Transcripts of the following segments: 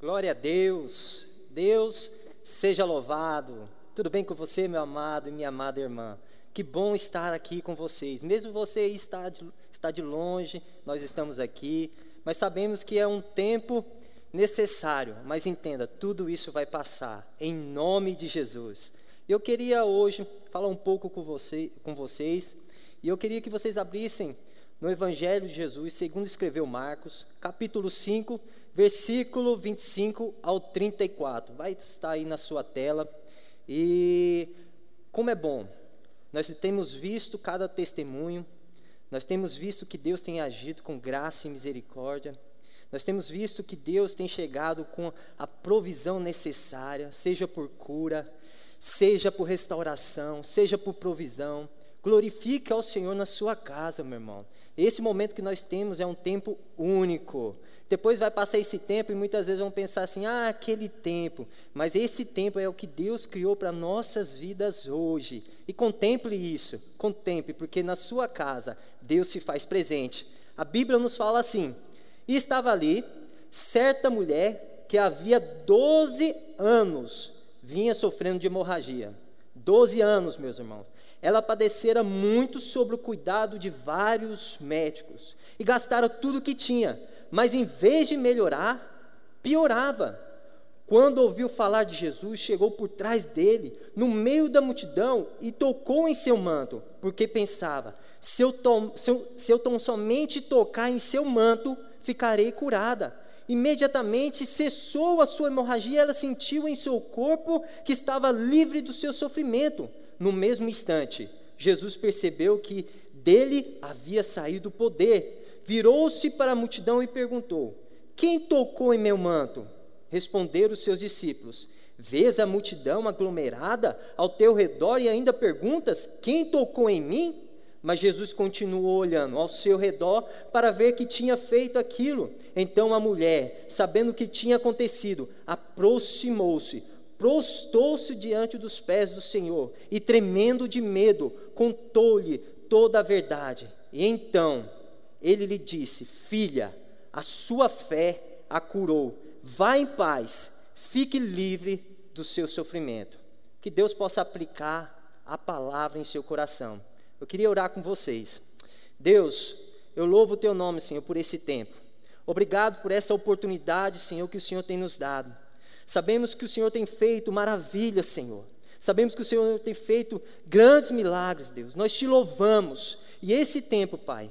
Glória a Deus. Deus seja louvado. Tudo bem com você, meu amado e minha amada irmã? Que bom estar aqui com vocês. Mesmo você está de, está de longe, nós estamos aqui, mas sabemos que é um tempo necessário. Mas entenda, tudo isso vai passar, em nome de Jesus. Eu queria hoje falar um pouco com, você, com vocês, e eu queria que vocês abrissem no Evangelho de Jesus, segundo escreveu Marcos, capítulo 5, versículo 25 ao 34. Vai estar aí na sua tela. E como é bom, nós temos visto cada testemunho, nós temos visto que Deus tem agido com graça e misericórdia, nós temos visto que Deus tem chegado com a provisão necessária, seja por cura, seja por restauração, seja por provisão. Glorifique ao Senhor na sua casa, meu irmão. Esse momento que nós temos é um tempo único. Depois vai passar esse tempo e muitas vezes vão pensar assim: ah, aquele tempo. Mas esse tempo é o que Deus criou para nossas vidas hoje. E contemple isso, contemple, porque na sua casa Deus se faz presente. A Bíblia nos fala assim: e estava ali certa mulher que havia 12 anos vinha sofrendo de hemorragia. 12 anos, meus irmãos. Ela padecera muito sobre o cuidado de vários médicos e gastara tudo o que tinha mas em vez de melhorar, piorava. Quando ouviu falar de Jesus, chegou por trás dele, no meio da multidão, e tocou em seu manto, porque pensava: se eu, tom, se eu, se eu tom somente tocar em seu manto, ficarei curada. Imediatamente cessou a sua hemorragia, ela sentiu em seu corpo que estava livre do seu sofrimento. No mesmo instante, Jesus percebeu que dele havia saído o poder virou-se para a multidão e perguntou: Quem tocou em meu manto? Responderam os seus discípulos: Vês a multidão aglomerada ao teu redor e ainda perguntas: Quem tocou em mim? Mas Jesus continuou olhando ao seu redor para ver que tinha feito aquilo. Então a mulher, sabendo o que tinha acontecido, aproximou-se, prostou-se diante dos pés do Senhor e, tremendo de medo, contou-lhe toda a verdade. E então ele lhe disse: Filha, a sua fé a curou. Vá em paz, fique livre do seu sofrimento. Que Deus possa aplicar a palavra em seu coração. Eu queria orar com vocês. Deus, eu louvo o teu nome, Senhor, por esse tempo. Obrigado por essa oportunidade, Senhor, que o Senhor tem nos dado. Sabemos que o Senhor tem feito maravilhas, Senhor. Sabemos que o Senhor tem feito grandes milagres, Deus. Nós te louvamos. E esse tempo, Pai,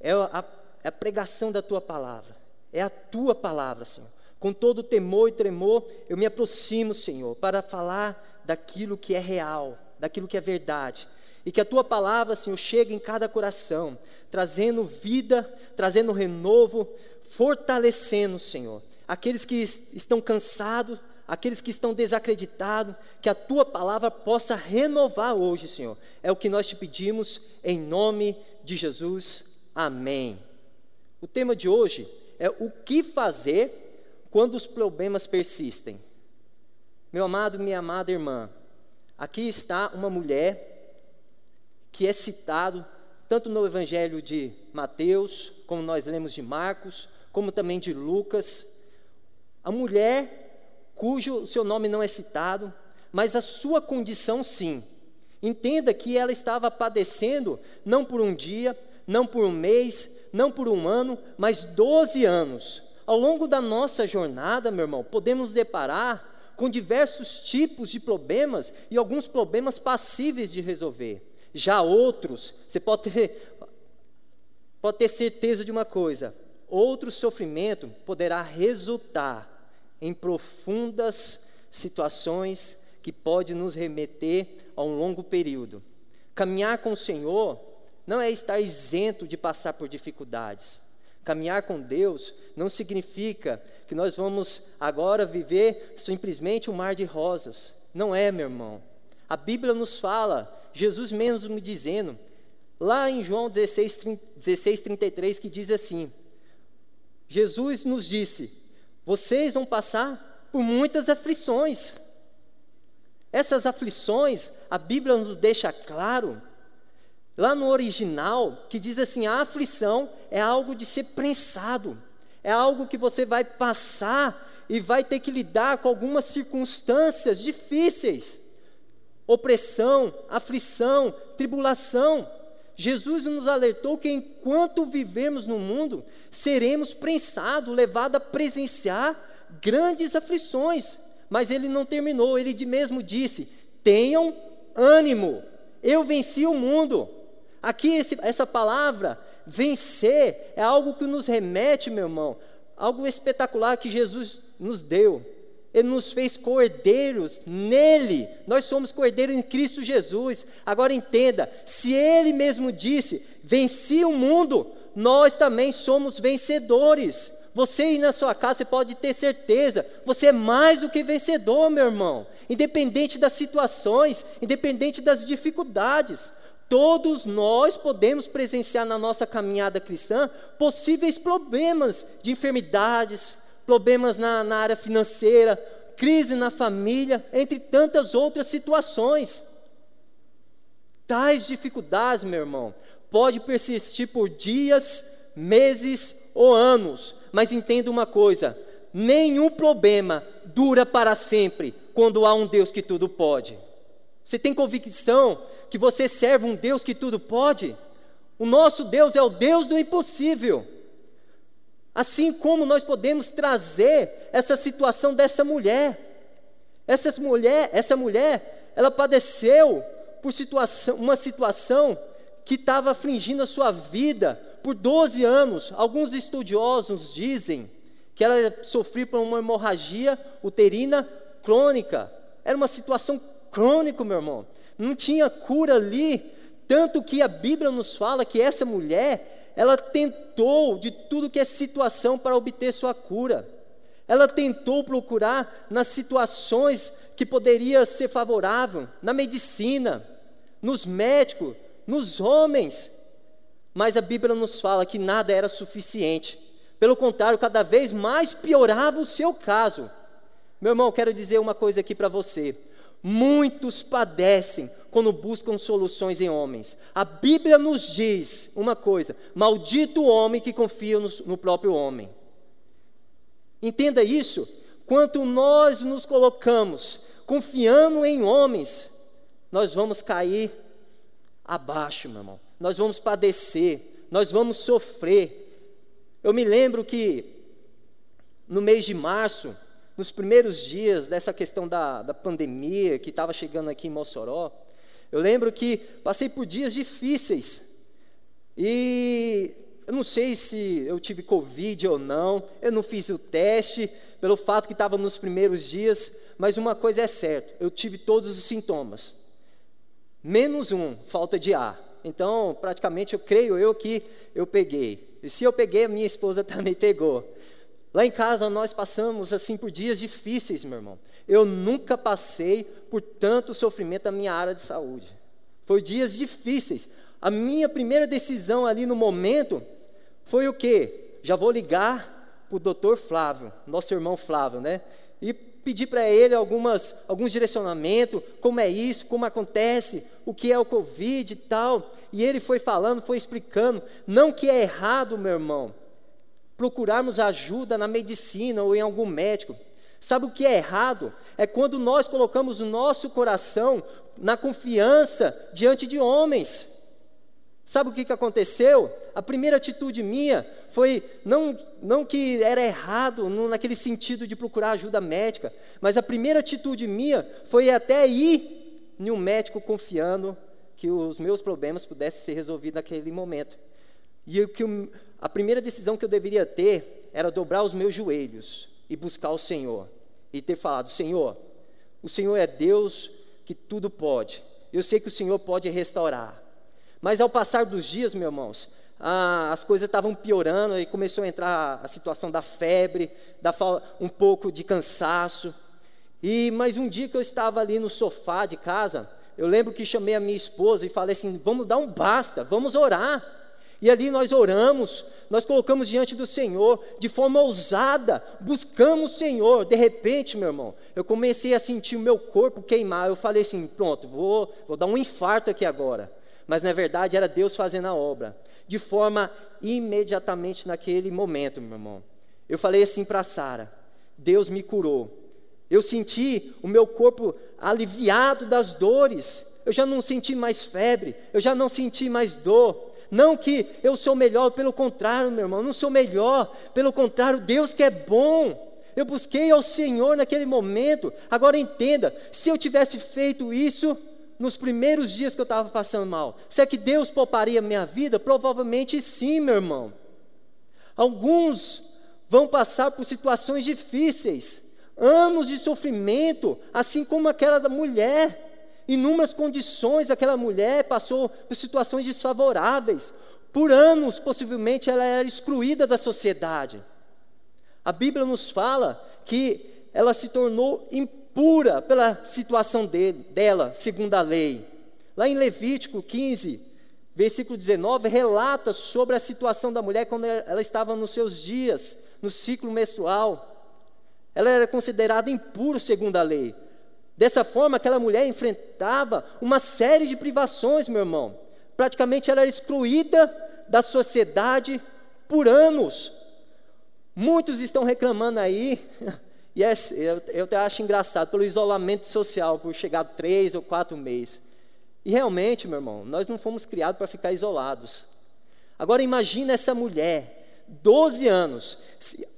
é a, é a pregação da tua palavra, é a tua palavra, Senhor. Com todo temor e tremor, eu me aproximo, Senhor, para falar daquilo que é real, daquilo que é verdade. E que a tua palavra, Senhor, chegue em cada coração, trazendo vida, trazendo renovo, fortalecendo, Senhor, aqueles que estão cansados, aqueles que estão desacreditados, que a tua palavra possa renovar hoje, Senhor. É o que nós te pedimos, em nome de Jesus. Amém. O tema de hoje é o que fazer quando os problemas persistem. Meu amado, minha amada irmã, aqui está uma mulher que é citado tanto no Evangelho de Mateus, como nós lemos de Marcos, como também de Lucas. A mulher cujo seu nome não é citado, mas a sua condição sim. Entenda que ela estava padecendo não por um dia, não por um mês, não por um ano, mas 12 anos. Ao longo da nossa jornada, meu irmão, podemos deparar com diversos tipos de problemas e alguns problemas passíveis de resolver. Já outros, você pode ter, pode ter certeza de uma coisa: outro sofrimento poderá resultar em profundas situações que pode nos remeter a um longo período. Caminhar com o Senhor não é estar isento de passar por dificuldades. Caminhar com Deus não significa que nós vamos agora viver simplesmente um mar de rosas. Não é, meu irmão. A Bíblia nos fala, Jesus mesmo me dizendo, lá em João 16, 16 33, que diz assim: Jesus nos disse: vocês vão passar por muitas aflições. Essas aflições, a Bíblia nos deixa claro Lá no original, que diz assim: a aflição é algo de ser prensado, É algo que você vai passar e vai ter que lidar com algumas circunstâncias difíceis opressão, aflição, tribulação. Jesus nos alertou que enquanto vivemos no mundo, seremos prensados, levados a presenciar grandes aflições. Mas ele não terminou, ele mesmo disse: tenham ânimo, eu venci o mundo. Aqui, esse, essa palavra, vencer, é algo que nos remete, meu irmão, algo espetacular que Jesus nos deu. Ele nos fez cordeiros nele. Nós somos cordeiros em Cristo Jesus. Agora entenda: se Ele mesmo disse, venci o mundo, nós também somos vencedores. Você aí na sua casa, você pode ter certeza, você é mais do que vencedor, meu irmão. Independente das situações, independente das dificuldades. Todos nós podemos presenciar na nossa caminhada cristã possíveis problemas de enfermidades, problemas na, na área financeira, crise na família, entre tantas outras situações. Tais dificuldades, meu irmão, pode persistir por dias, meses ou anos, mas entenda uma coisa: nenhum problema dura para sempre quando há um Deus que tudo pode. Você tem convicção que você serve um Deus que tudo pode? O nosso Deus é o Deus do impossível. Assim como nós podemos trazer essa situação dessa mulher. Essa mulher, essa mulher, ela padeceu por situação, uma situação que estava afligindo a sua vida por 12 anos. Alguns estudiosos dizem que ela sofreu por uma hemorragia uterina crônica. Era uma situação crônica, meu irmão. Não tinha cura ali, tanto que a Bíblia nos fala que essa mulher ela tentou de tudo que é situação para obter sua cura. Ela tentou procurar nas situações que poderia ser favorável, na medicina, nos médicos, nos homens. Mas a Bíblia nos fala que nada era suficiente. Pelo contrário, cada vez mais piorava o seu caso. Meu irmão, quero dizer uma coisa aqui para você. Muitos padecem quando buscam soluções em homens. A Bíblia nos diz uma coisa: maldito o homem que confia no, no próprio homem. Entenda isso. Quanto nós nos colocamos confiando em homens, nós vamos cair abaixo, meu irmão. Nós vamos padecer, nós vamos sofrer. Eu me lembro que no mês de março, nos primeiros dias dessa questão da, da pandemia que estava chegando aqui em Mossoró, eu lembro que passei por dias difíceis. E eu não sei se eu tive Covid ou não, eu não fiz o teste, pelo fato que estava nos primeiros dias, mas uma coisa é certa, eu tive todos os sintomas. Menos um, falta de ar. Então, praticamente, eu creio eu que eu peguei. E se eu peguei, a minha esposa também pegou. Lá em casa nós passamos assim por dias difíceis, meu irmão. Eu nunca passei por tanto sofrimento na minha área de saúde. Foi dias difíceis. A minha primeira decisão ali no momento foi o quê? Já vou ligar para o doutor Flávio, nosso irmão Flávio, né? E pedir para ele algumas, alguns direcionamentos, como é isso, como acontece, o que é o Covid e tal. E ele foi falando, foi explicando. Não que é errado, meu irmão, procurarmos ajuda na medicina ou em algum médico. Sabe o que é errado? É quando nós colocamos o nosso coração na confiança diante de homens. Sabe o que, que aconteceu? A primeira atitude minha foi, não, não que era errado, não naquele sentido de procurar ajuda médica, mas a primeira atitude minha foi até ir em um médico confiando que os meus problemas pudessem ser resolvidos naquele momento. E que a primeira decisão que eu deveria ter era dobrar os meus joelhos e buscar o Senhor e ter falado: Senhor, o Senhor é Deus que tudo pode. Eu sei que o Senhor pode restaurar. Mas ao passar dos dias, meus irmãos, ah, as coisas estavam piorando e começou a entrar a situação da febre, da um pouco de cansaço. E mais um dia que eu estava ali no sofá de casa, eu lembro que chamei a minha esposa e falei assim: vamos dar um basta, vamos orar. E ali nós oramos, nós colocamos diante do Senhor, de forma ousada, buscamos o Senhor. De repente, meu irmão, eu comecei a sentir o meu corpo queimar. Eu falei assim: pronto, vou, vou dar um infarto aqui agora. Mas na verdade era Deus fazendo a obra, de forma imediatamente naquele momento, meu irmão. Eu falei assim para Sara: Deus me curou. Eu senti o meu corpo aliviado das dores. Eu já não senti mais febre, eu já não senti mais dor. Não que eu sou melhor, pelo contrário, meu irmão, não sou melhor. Pelo contrário, Deus que é bom. Eu busquei ao Senhor naquele momento. Agora entenda: se eu tivesse feito isso nos primeiros dias que eu estava passando mal, será que Deus pouparia minha vida? Provavelmente sim, meu irmão. Alguns vão passar por situações difíceis, anos de sofrimento, assim como aquela da mulher. Inúmeras condições aquela mulher passou por situações desfavoráveis. Por anos, possivelmente, ela era excluída da sociedade. A Bíblia nos fala que ela se tornou impura pela situação dele, dela, segundo a lei. Lá em Levítico 15, versículo 19, relata sobre a situação da mulher quando ela estava nos seus dias, no ciclo menstrual. Ela era considerada impura segundo a lei. Dessa forma, aquela mulher enfrentava uma série de privações, meu irmão. Praticamente ela era excluída da sociedade por anos. Muitos estão reclamando aí, e é, eu, eu acho engraçado, pelo isolamento social, por chegar três ou quatro meses. E realmente, meu irmão, nós não fomos criados para ficar isolados. Agora imagine essa mulher, 12 anos.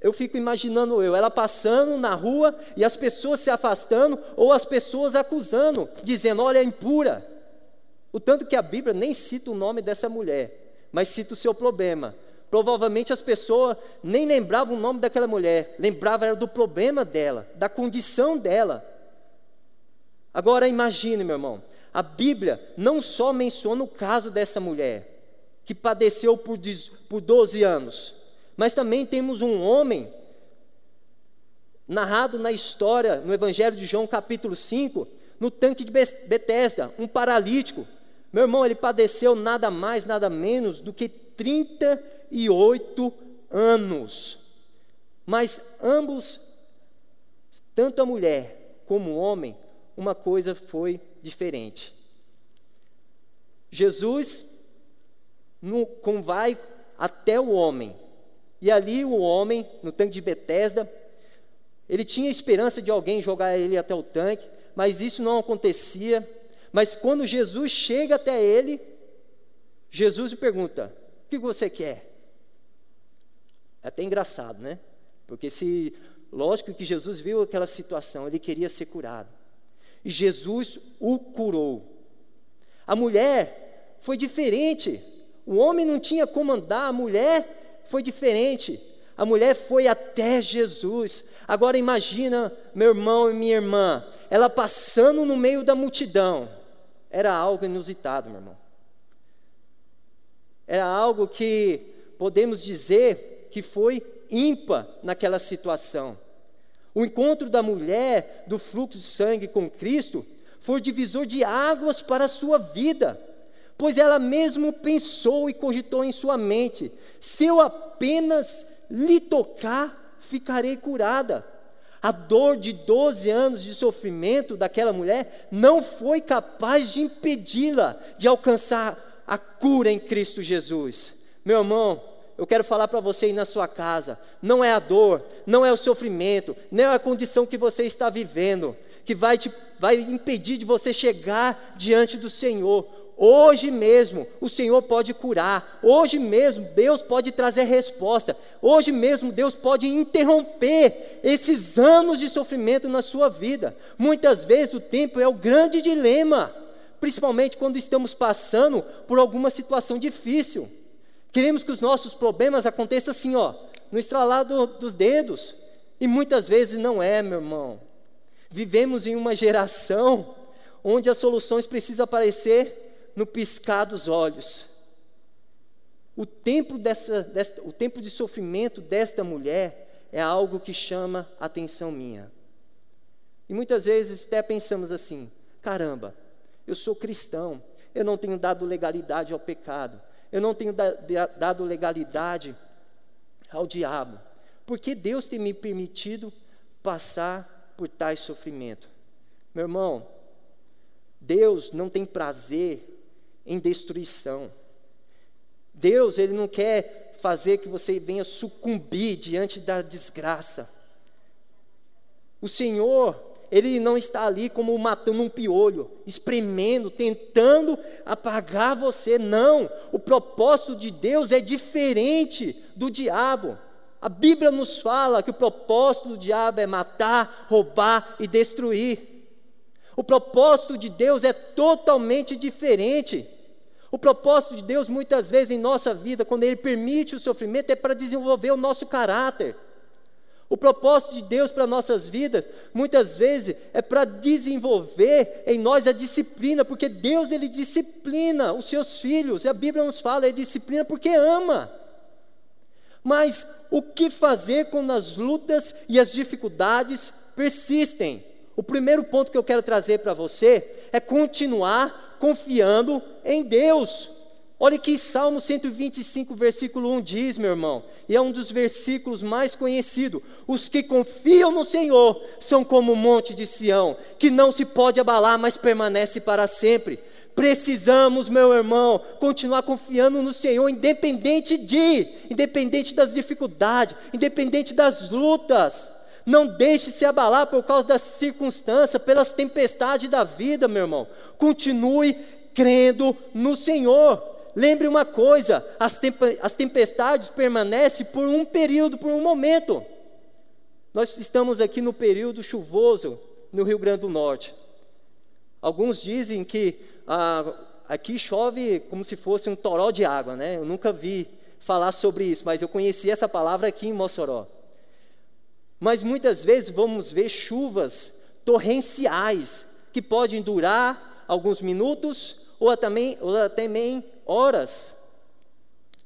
Eu fico imaginando eu, ela passando na rua e as pessoas se afastando ou as pessoas acusando, dizendo: "Olha, é impura". O tanto que a Bíblia nem cita o nome dessa mulher, mas cita o seu problema. Provavelmente as pessoas nem lembravam o nome daquela mulher, lembravam era do problema dela, da condição dela. Agora imagine, meu irmão, a Bíblia não só menciona o caso dessa mulher, que padeceu por, por 12 anos, mas também temos um homem, narrado na história, no Evangelho de João, capítulo 5, no tanque de Betesda, um paralítico. Meu irmão, ele padeceu nada mais, nada menos do que 30 e oito anos. Mas ambos, tanto a mulher como o homem, uma coisa foi diferente. Jesus no, com, vai até o homem. E ali o homem, no tanque de Betesda, ele tinha esperança de alguém jogar ele até o tanque, mas isso não acontecia. Mas quando Jesus chega até ele, Jesus lhe pergunta: O que você quer? É até engraçado, né? Porque se, lógico que Jesus viu aquela situação, ele queria ser curado. E Jesus o curou. A mulher foi diferente. O homem não tinha como andar, a mulher foi diferente. A mulher foi até Jesus. Agora imagina, meu irmão e minha irmã, ela passando no meio da multidão. Era algo inusitado, meu irmão. Era algo que podemos dizer que foi ímpar naquela situação. O encontro da mulher do fluxo de sangue com Cristo foi divisor de águas para a sua vida, pois ela mesmo pensou e cogitou em sua mente: se eu apenas lhe tocar, ficarei curada. A dor de 12 anos de sofrimento daquela mulher não foi capaz de impedi-la de alcançar a cura em Cristo Jesus. Meu irmão, eu quero falar para você aí na sua casa: não é a dor, não é o sofrimento, não é a condição que você está vivendo, que vai, te, vai impedir de você chegar diante do Senhor. Hoje mesmo o Senhor pode curar, hoje mesmo Deus pode trazer resposta, hoje mesmo Deus pode interromper esses anos de sofrimento na sua vida. Muitas vezes o tempo é o grande dilema, principalmente quando estamos passando por alguma situação difícil. Queremos que os nossos problemas aconteçam assim, ó, no estralar do, dos dedos. E muitas vezes não é, meu irmão. Vivemos em uma geração onde as soluções precisam aparecer no piscar dos olhos. O tempo, dessa, o tempo de sofrimento desta mulher é algo que chama a atenção minha. E muitas vezes até pensamos assim: caramba, eu sou cristão, eu não tenho dado legalidade ao pecado, eu não tenho dado legalidade ao diabo. Porque Deus tem me permitido passar por tais sofrimento. Meu irmão, Deus não tem prazer em destruição. Deus, ele não quer fazer que você venha sucumbir diante da desgraça. O Senhor, Ele não está ali como matando um piolho, espremendo, tentando apagar você. Não, o propósito de Deus é diferente do diabo. A Bíblia nos fala que o propósito do diabo é matar, roubar e destruir. O propósito de Deus é totalmente diferente. O propósito de Deus, muitas vezes em nossa vida, quando Ele permite o sofrimento, é para desenvolver o nosso caráter. O propósito de Deus para nossas vidas, muitas vezes, é para desenvolver em nós a disciplina, porque Deus ele disciplina os seus filhos, e a Bíblia nos fala, ele disciplina porque ama. Mas o que fazer quando as lutas e as dificuldades persistem? O primeiro ponto que eu quero trazer para você é continuar confiando em Deus. Olha que Salmo 125, versículo 1 diz, meu irmão, e é um dos versículos mais conhecidos: Os que confiam no Senhor são como o monte de Sião, que não se pode abalar, mas permanece para sempre. Precisamos, meu irmão, continuar confiando no Senhor, independente de, independente das dificuldades, independente das lutas. Não deixe se abalar por causa das circunstâncias, pelas tempestades da vida, meu irmão. Continue crendo no Senhor. Lembre uma coisa: as, as tempestades permanecem por um período, por um momento. Nós estamos aqui no período chuvoso no Rio Grande do Norte. Alguns dizem que ah, aqui chove como se fosse um toró de água, né? Eu nunca vi falar sobre isso, mas eu conheci essa palavra aqui em Mossoró. Mas muitas vezes vamos ver chuvas torrenciais que podem durar alguns minutos ou até, ou horas.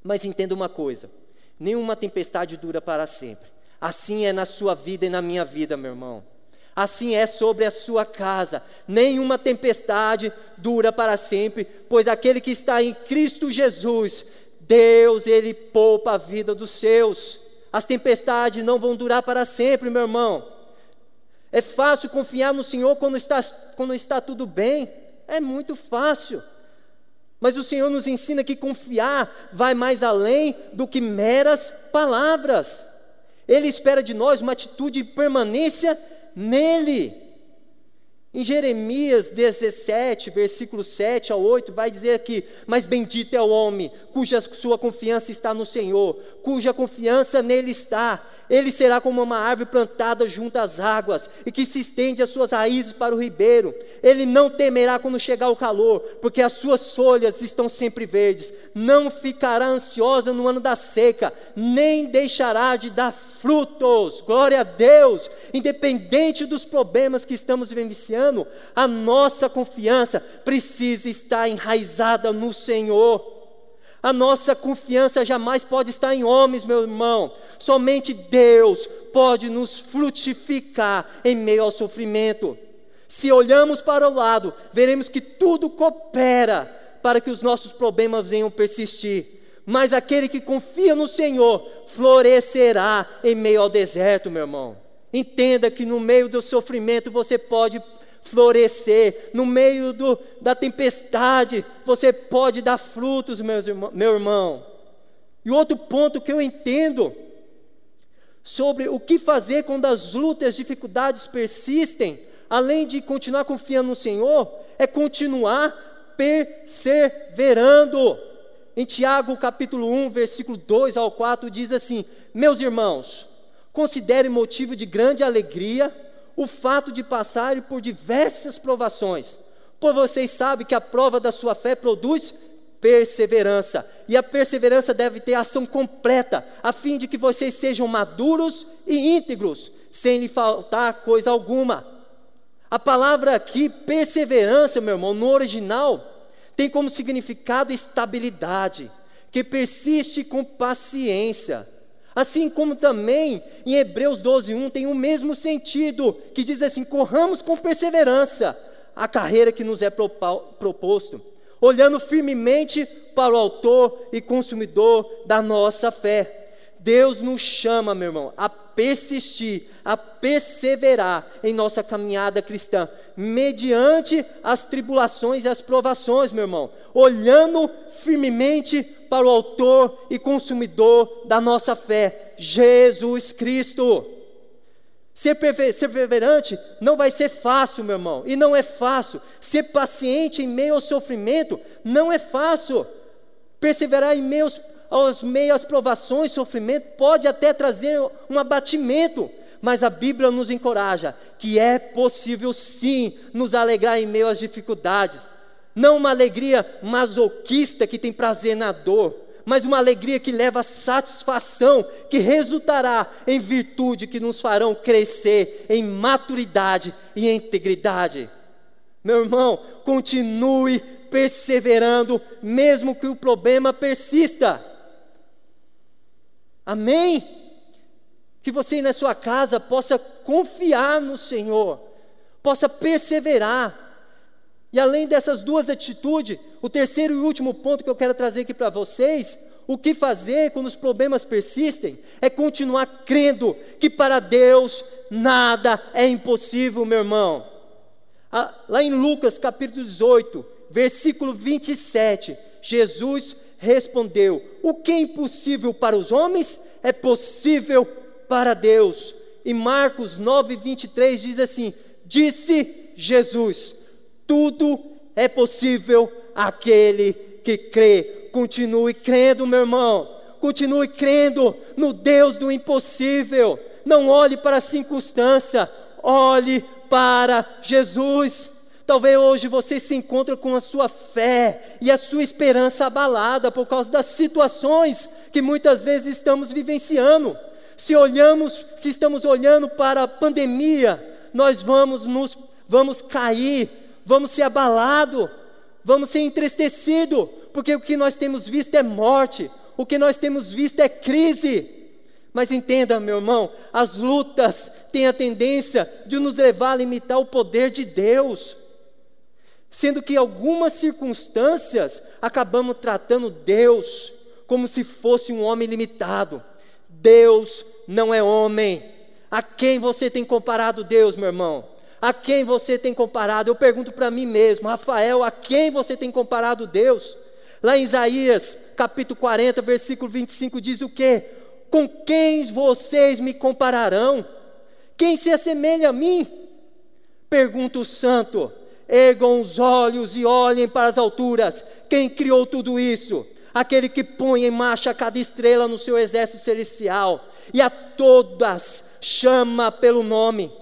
Mas entenda uma coisa: nenhuma tempestade dura para sempre. Assim é na sua vida e na minha vida, meu irmão. Assim é sobre a sua casa. Nenhuma tempestade dura para sempre, pois aquele que está em Cristo Jesus, Deus, ele poupa a vida dos seus. As tempestades não vão durar para sempre, meu irmão. É fácil confiar no Senhor quando está, quando está tudo bem. É muito fácil. Mas o Senhor nos ensina que confiar vai mais além do que meras palavras. Ele espera de nós uma atitude de permanência nele. Em Jeremias 17, versículo 7 a 8, vai dizer aqui: Mas bendito é o homem cuja sua confiança está no Senhor, cuja confiança nele está. Ele será como uma árvore plantada junto às águas e que se estende as suas raízes para o ribeiro. Ele não temerá quando chegar o calor, porque as suas folhas estão sempre verdes. Não ficará ansiosa no ano da seca, nem deixará de dar frutos. Glória a Deus! Independente dos problemas que estamos vivenciando ano, a nossa confiança precisa estar enraizada no Senhor. A nossa confiança jamais pode estar em homens, meu irmão. Somente Deus pode nos frutificar em meio ao sofrimento. Se olhamos para o lado, veremos que tudo coopera para que os nossos problemas venham persistir. Mas aquele que confia no Senhor florescerá em meio ao deserto, meu irmão. Entenda que no meio do sofrimento você pode florescer, no meio do, da tempestade, você pode dar frutos, meus irmão, meu irmão. E outro ponto que eu entendo sobre o que fazer quando as lutas, as dificuldades persistem, além de continuar confiando no Senhor, é continuar perseverando. Em Tiago capítulo 1, versículo 2 ao 4, diz assim: Meus irmãos, considere motivo de grande alegria o fato de passarem por diversas provações, pois vocês sabem que a prova da sua fé produz perseverança, e a perseverança deve ter ação completa, a fim de que vocês sejam maduros e íntegros, sem lhe faltar coisa alguma. A palavra aqui, perseverança, meu irmão, no original, tem como significado estabilidade, que persiste com paciência. Assim como também em Hebreus 12:1 tem o mesmo sentido, que diz assim: corramos com perseverança a carreira que nos é proposto, olhando firmemente para o autor e consumidor da nossa fé. Deus nos chama, meu irmão, a persistir, a perseverar em nossa caminhada cristã, mediante as tribulações e as provações, meu irmão, olhando firmemente para o Autor e Consumidor da nossa fé, Jesus Cristo. Ser perseverante não vai ser fácil, meu irmão, e não é fácil. Ser paciente em meio ao sofrimento não é fácil. Perseverar em meio aos, aos meio às provações, sofrimento, pode até trazer um abatimento, mas a Bíblia nos encoraja que é possível sim nos alegrar em meio às dificuldades. Não uma alegria masoquista que tem prazer na dor, mas uma alegria que leva satisfação, que resultará em virtude que nos farão crescer em maturidade e integridade. Meu irmão, continue perseverando, mesmo que o problema persista. Amém? Que você na sua casa possa confiar no Senhor, possa perseverar. E além dessas duas atitudes, o terceiro e último ponto que eu quero trazer aqui para vocês, o que fazer quando os problemas persistem, é continuar crendo que para Deus nada é impossível, meu irmão. Ah, lá em Lucas capítulo 18, versículo 27, Jesus respondeu: O que é impossível para os homens é possível para Deus. E Marcos 9, 23 diz assim: Disse Jesus: Tudo é possível aquele que crê. Continue crendo, meu irmão. Continue crendo no Deus do impossível. Não olhe para a circunstância, olhe para Jesus. Talvez hoje você se encontre com a sua fé e a sua esperança abalada por causa das situações que muitas vezes estamos vivenciando. Se olhamos, se estamos olhando para a pandemia, nós vamos nos vamos cair, vamos ser abalados, vamos ser entristecidos, porque o que nós temos visto é morte, o que nós temos visto é crise. Mas entenda, meu irmão, as lutas têm a tendência de nos levar a limitar o poder de Deus. Sendo que em algumas circunstâncias acabamos tratando Deus como se fosse um homem limitado. Deus não é homem. A quem você tem comparado Deus, meu irmão? A quem você tem comparado? Eu pergunto para mim mesmo, Rafael, a quem você tem comparado Deus? Lá em Isaías, capítulo 40, versículo 25, diz o quê? Com quem vocês me compararão? Quem se assemelha a mim? Pergunta o santo. Ergam os olhos e olhem para as alturas. Quem criou tudo isso? Aquele que põe em marcha cada estrela no seu exército celestial e a todas chama pelo nome.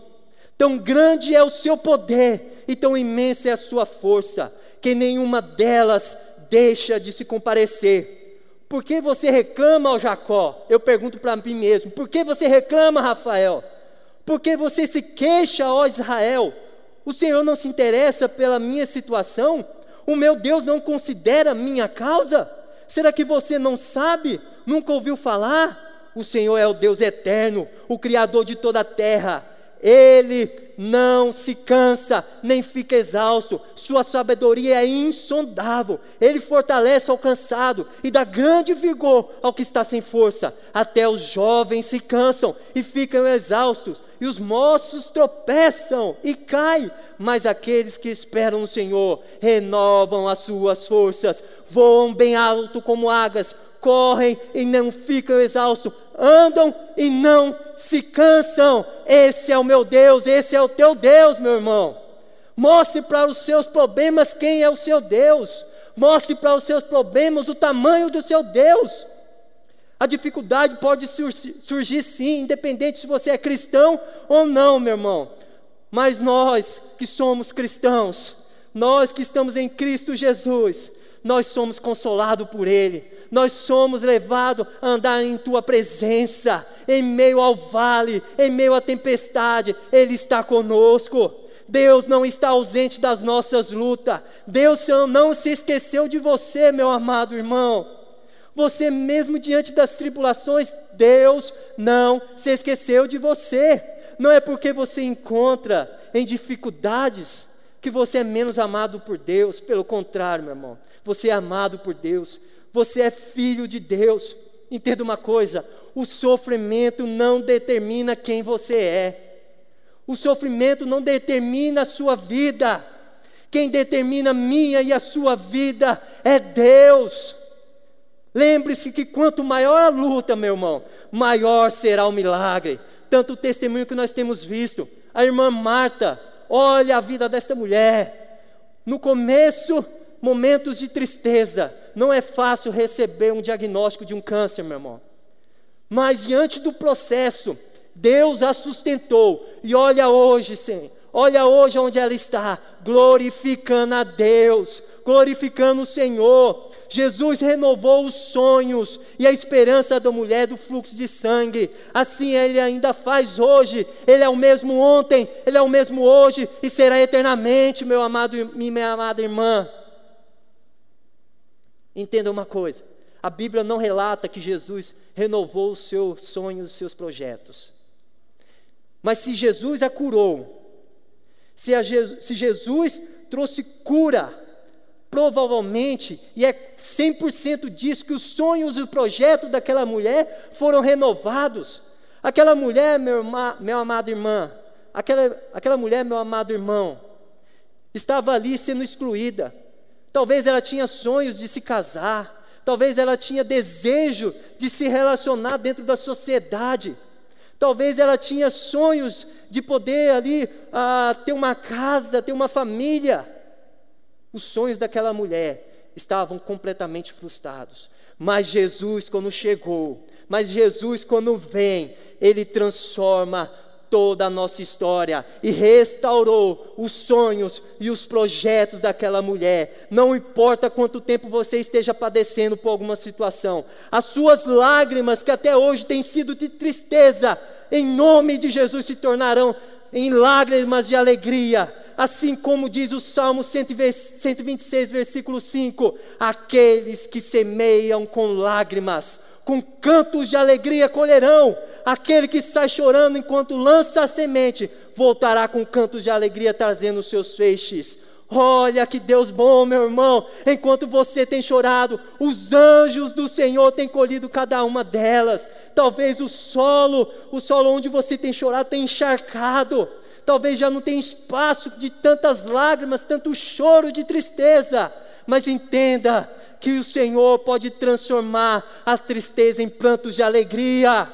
Tão grande é o seu poder e tão imensa é a sua força, que nenhuma delas deixa de se comparecer. Por que você reclama, ó Jacó? Eu pergunto para mim mesmo: por que você reclama, Rafael? Por que você se queixa, ó Israel? O Senhor não se interessa pela minha situação? O meu Deus não considera minha causa? Será que você não sabe? Nunca ouviu falar? O Senhor é o Deus eterno, o Criador de toda a terra. Ele não se cansa, nem fica exausto, sua sabedoria é insondável. Ele fortalece ao cansado e dá grande vigor ao que está sem força. Até os jovens se cansam e ficam exaustos, e os moços tropeçam e caem. Mas aqueles que esperam no Senhor renovam as suas forças, voam bem alto como águias, correm e não ficam exaustos, andam e não se cansam. Esse é o meu Deus, esse é o teu Deus, meu irmão. Mostre para os seus problemas quem é o seu Deus. Mostre para os seus problemas o tamanho do seu Deus. A dificuldade pode surgir, sim, independente se você é cristão ou não, meu irmão. Mas nós que somos cristãos, nós que estamos em Cristo Jesus, nós somos consolados por Ele, nós somos levados a andar em Tua presença, em meio ao vale, em meio à tempestade, Ele está conosco. Deus não está ausente das nossas lutas, Deus não se esqueceu de você, meu amado irmão. Você, mesmo diante das tribulações, Deus não se esqueceu de você. Não é porque você encontra em dificuldades que você é menos amado por Deus, pelo contrário, meu irmão, você é amado por Deus, você é filho de Deus. Entenda uma coisa: o sofrimento não determina quem você é. O sofrimento não determina a sua vida. Quem determina a minha e a sua vida é Deus. Lembre-se que quanto maior a luta, meu irmão, maior será o milagre. Tanto o testemunho que nós temos visto. A irmã Marta, olha a vida desta mulher. No começo, momentos de tristeza. Não é fácil receber um diagnóstico de um câncer, meu irmão. Mas diante do processo, Deus a sustentou. E olha hoje, Senhor, olha hoje onde ela está, glorificando a Deus, glorificando o Senhor. Jesus renovou os sonhos e a esperança da mulher do fluxo de sangue. Assim ele ainda faz hoje. Ele é o mesmo ontem, ele é o mesmo hoje e será eternamente, meu amado e minha amada irmã. Entenda uma coisa: a Bíblia não relata que Jesus renovou os seus sonhos, os seus projetos. Mas se Jesus a curou, se, a Jesus, se Jesus trouxe cura, provavelmente, e é 100% disso, que os sonhos e o projeto daquela mulher foram renovados. Aquela mulher, meu, meu amado irmã, aquela, aquela mulher, meu amado irmão, estava ali sendo excluída. Talvez ela tinha sonhos de se casar, talvez ela tinha desejo de se relacionar dentro da sociedade. Talvez ela tinha sonhos de poder ali ah, ter uma casa, ter uma família. Os sonhos daquela mulher estavam completamente frustrados. Mas Jesus, quando chegou, mas Jesus, quando vem, ele transforma toda a nossa história e restaurou os sonhos e os projetos daquela mulher. Não importa quanto tempo você esteja padecendo por alguma situação, as suas lágrimas, que até hoje têm sido de tristeza, em nome de Jesus se tornarão em lágrimas de alegria. Assim como diz o Salmo 126, versículo 5: aqueles que semeiam com lágrimas com cantos de alegria colherão. Aquele que sai chorando enquanto lança a semente, voltará com cantos de alegria trazendo os seus feixes. Olha que Deus bom, meu irmão. Enquanto você tem chorado, os anjos do Senhor têm colhido cada uma delas. Talvez o solo, o solo onde você tem chorado, tenha encharcado. Talvez já não tenha espaço de tantas lágrimas, tanto choro de tristeza. Mas entenda, que o Senhor pode transformar a tristeza em prantos de alegria.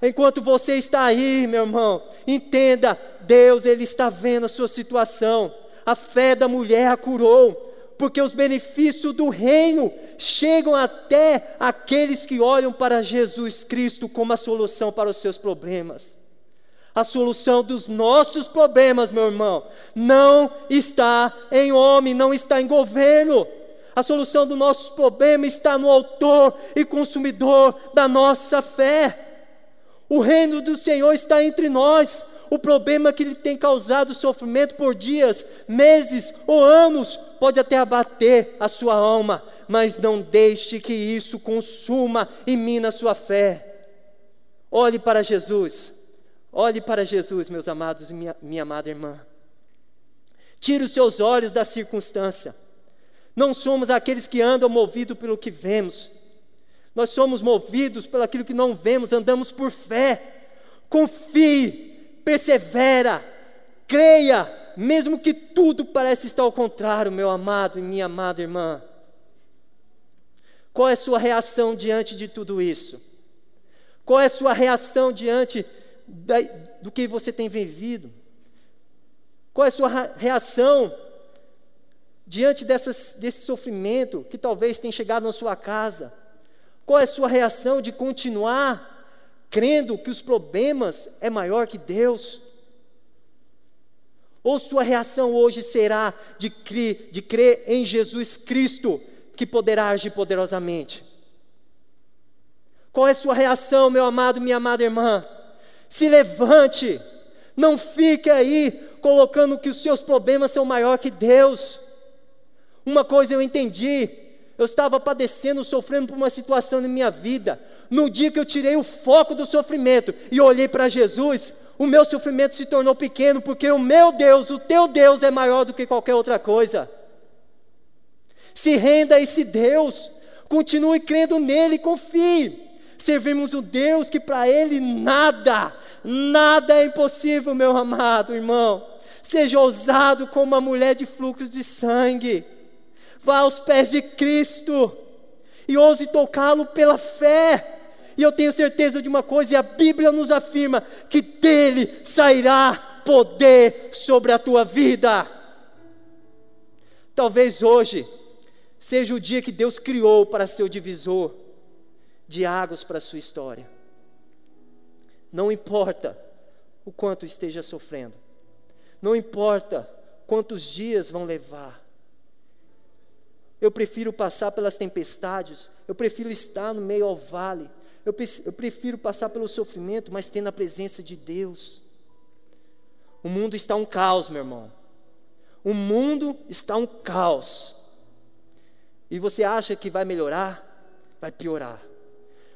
Enquanto você está aí, meu irmão, entenda, Deus ele está vendo a sua situação. A fé da mulher a curou, porque os benefícios do reino chegam até aqueles que olham para Jesus Cristo como a solução para os seus problemas. A solução dos nossos problemas, meu irmão, não está em homem, não está em governo. A solução do nosso problema está no autor e consumidor da nossa fé. O reino do Senhor está entre nós. O problema que ele tem causado sofrimento por dias, meses ou anos pode até abater a sua alma, mas não deixe que isso consuma e mina a sua fé. Olhe para Jesus. Olhe para Jesus, meus amados e minha, minha amada irmã. Tire os seus olhos da circunstância. Não somos aqueles que andam movidos pelo que vemos. Nós somos movidos pelo aquilo que não vemos, andamos por fé. Confie, persevera, creia, mesmo que tudo pareça estar ao contrário, meu amado e minha amada irmã. Qual é a sua reação diante de tudo isso? Qual é a sua reação diante da, do que você tem vivido? Qual é a sua reação diante dessas, desse sofrimento que talvez tenha chegado na sua casa? Qual é a sua reação de continuar crendo que os problemas é maior que Deus? Ou sua reação hoje será de crer, de crer em Jesus Cristo, que poderá agir poderosamente? Qual é a sua reação, meu amado, minha amada irmã? Se levante, não fique aí colocando que os seus problemas são maior que Deus. Uma coisa eu entendi, eu estava padecendo, sofrendo por uma situação na minha vida. No dia que eu tirei o foco do sofrimento e olhei para Jesus, o meu sofrimento se tornou pequeno, porque o meu Deus, o teu Deus é maior do que qualquer outra coisa. Se renda a esse Deus, continue crendo nele, confie. servimos um Deus que para Ele nada, nada é impossível, meu amado irmão. Seja ousado como uma mulher de fluxo de sangue. Vá aos pés de Cristo e ouse tocá-lo pela fé. E eu tenho certeza de uma coisa, e a Bíblia nos afirma que dele sairá poder sobre a tua vida. Talvez hoje seja o dia que Deus criou para ser o divisor de águas para a sua história. Não importa o quanto esteja sofrendo, não importa quantos dias vão levar, eu prefiro passar pelas tempestades, eu prefiro estar no meio ao vale, eu, prefiro passar pelo sofrimento, mas tendo a presença de Deus. O mundo está um caos, meu irmão. O mundo está um caos. E você acha que vai melhorar? Vai piorar.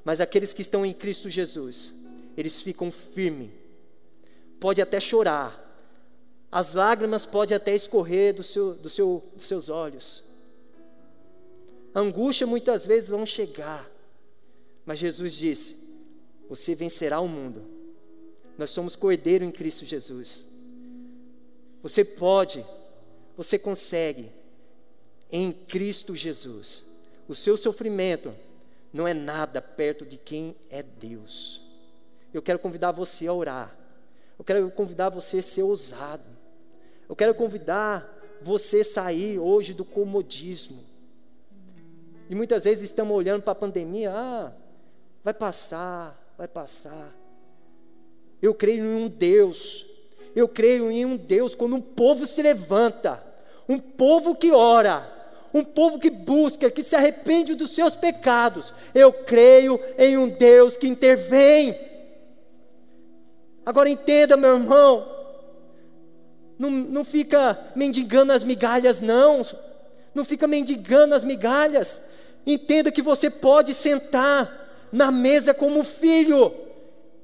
Mas aqueles que estão em Cristo Jesus, eles ficam firmes. Pode até chorar. As lágrimas podem até escorrer do seu, do seu, dos seus olhos angústia muitas vezes vão chegar. Mas Jesus disse: Você vencerá o mundo. Nós somos cordeiro em Cristo Jesus. Você pode, você consegue, em Cristo Jesus. O seu sofrimento não é nada perto de quem é Deus. Eu quero convidar você a orar. Eu quero convidar você a ser ousado. Eu quero convidar você a sair hoje do comodismo. E muitas vezes estamos olhando para a pandemia, ah, vai passar, vai passar. Eu creio em um Deus, eu creio em um Deus quando um povo se levanta, um povo que ora, um povo que busca, que se arrepende dos seus pecados. Eu creio em um Deus que intervém. Agora entenda, meu irmão, não, não fica mendigando as migalhas, não. Não fica mendigando as migalhas. Entenda que você pode sentar na mesa como filho,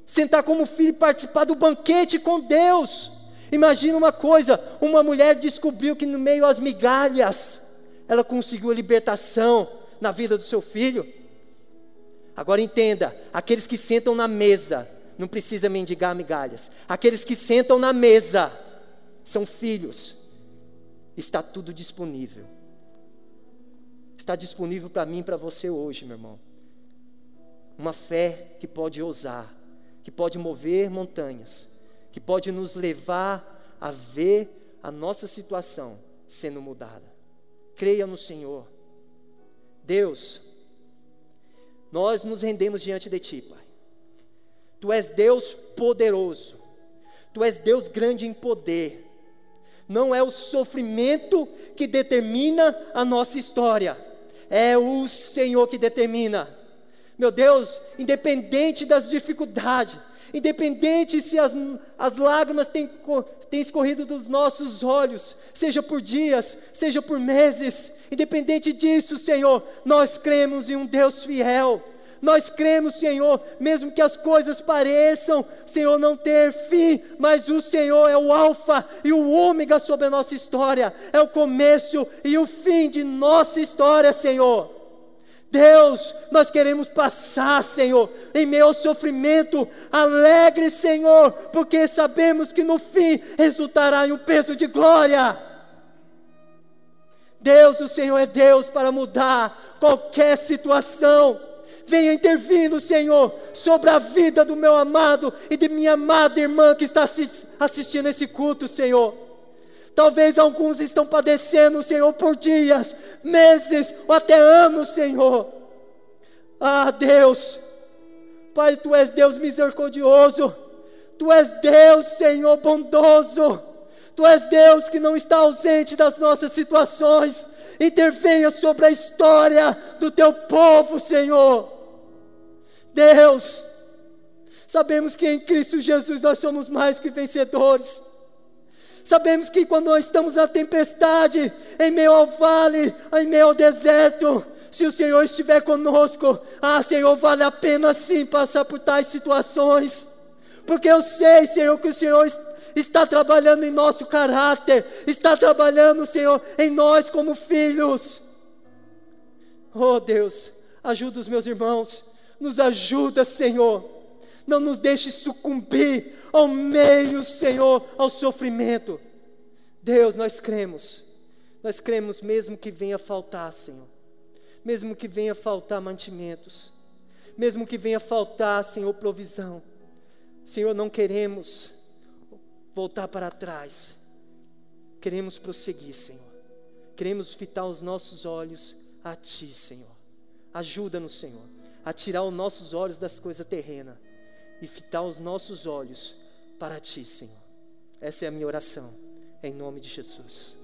sentar como filho e participar do banquete com Deus. Imagina uma coisa: uma mulher descobriu que no meio às migalhas, ela conseguiu a libertação na vida do seu filho. Agora entenda: aqueles que sentam na mesa, não precisa mendigar migalhas, aqueles que sentam na mesa, são filhos, está tudo disponível está disponível para mim e para você hoje, meu irmão. Uma fé que pode ousar, que pode mover montanhas, que pode nos levar a ver a nossa situação sendo mudada. Creia no Senhor. Deus, nós nos rendemos diante de Ti, Pai. Tu és Deus poderoso, Tu és Deus grande em poder. Não é o sofrimento que determina a nossa história é o Senhor que determina. Meu Deus, independente das dificuldades, independente se as, as lágrimas têm, têm escorrido dos nossos olhos, seja por dias, seja por meses, independente disso, Senhor, nós cremos em um Deus fiel nós cremos, Senhor, mesmo que as coisas pareçam, Senhor, não ter fim, mas o Senhor é o Alfa e o Ômega sobre a nossa história, é o começo e o fim de nossa história, Senhor. Deus, nós queremos passar, Senhor, em ao sofrimento, alegre, Senhor, porque sabemos que no fim resultará em um peso de glória. Deus, o Senhor é Deus para mudar qualquer situação. Venha intervindo, Senhor, sobre a vida do meu amado e de minha amada irmã que está assistindo esse culto, Senhor. Talvez alguns estão padecendo, Senhor, por dias, meses ou até anos, Senhor. Ah, Deus, Pai, Tu és Deus misericordioso, Tu és Deus, Senhor, bondoso. Tu és Deus que não está ausente das nossas situações. Intervenha sobre a história do teu povo, Senhor. Deus, sabemos que em Cristo Jesus nós somos mais que vencedores. Sabemos que quando nós estamos na tempestade, em meio ao vale, em meio ao deserto, se o Senhor estiver conosco, ah, Senhor, vale a pena sim passar por tais situações, porque eu sei, Senhor, que o Senhor está trabalhando em nosso caráter, está trabalhando, Senhor, em nós como filhos. Oh Deus, ajuda os meus irmãos Nos ajuda, Senhor. Não nos deixe sucumbir ao meio, Senhor, ao sofrimento. Deus, nós cremos. Nós cremos mesmo que venha faltar, Senhor. Mesmo que venha faltar mantimentos. Mesmo que venha faltar, Senhor, provisão. Senhor, não queremos voltar para trás. Queremos prosseguir, Senhor. Queremos fitar os nossos olhos a Ti, Senhor. Ajuda-nos, Senhor, a tirar os nossos olhos das coisas terrenas e fitar os nossos olhos para Ti, Senhor. Essa é a minha oração, em nome de Jesus.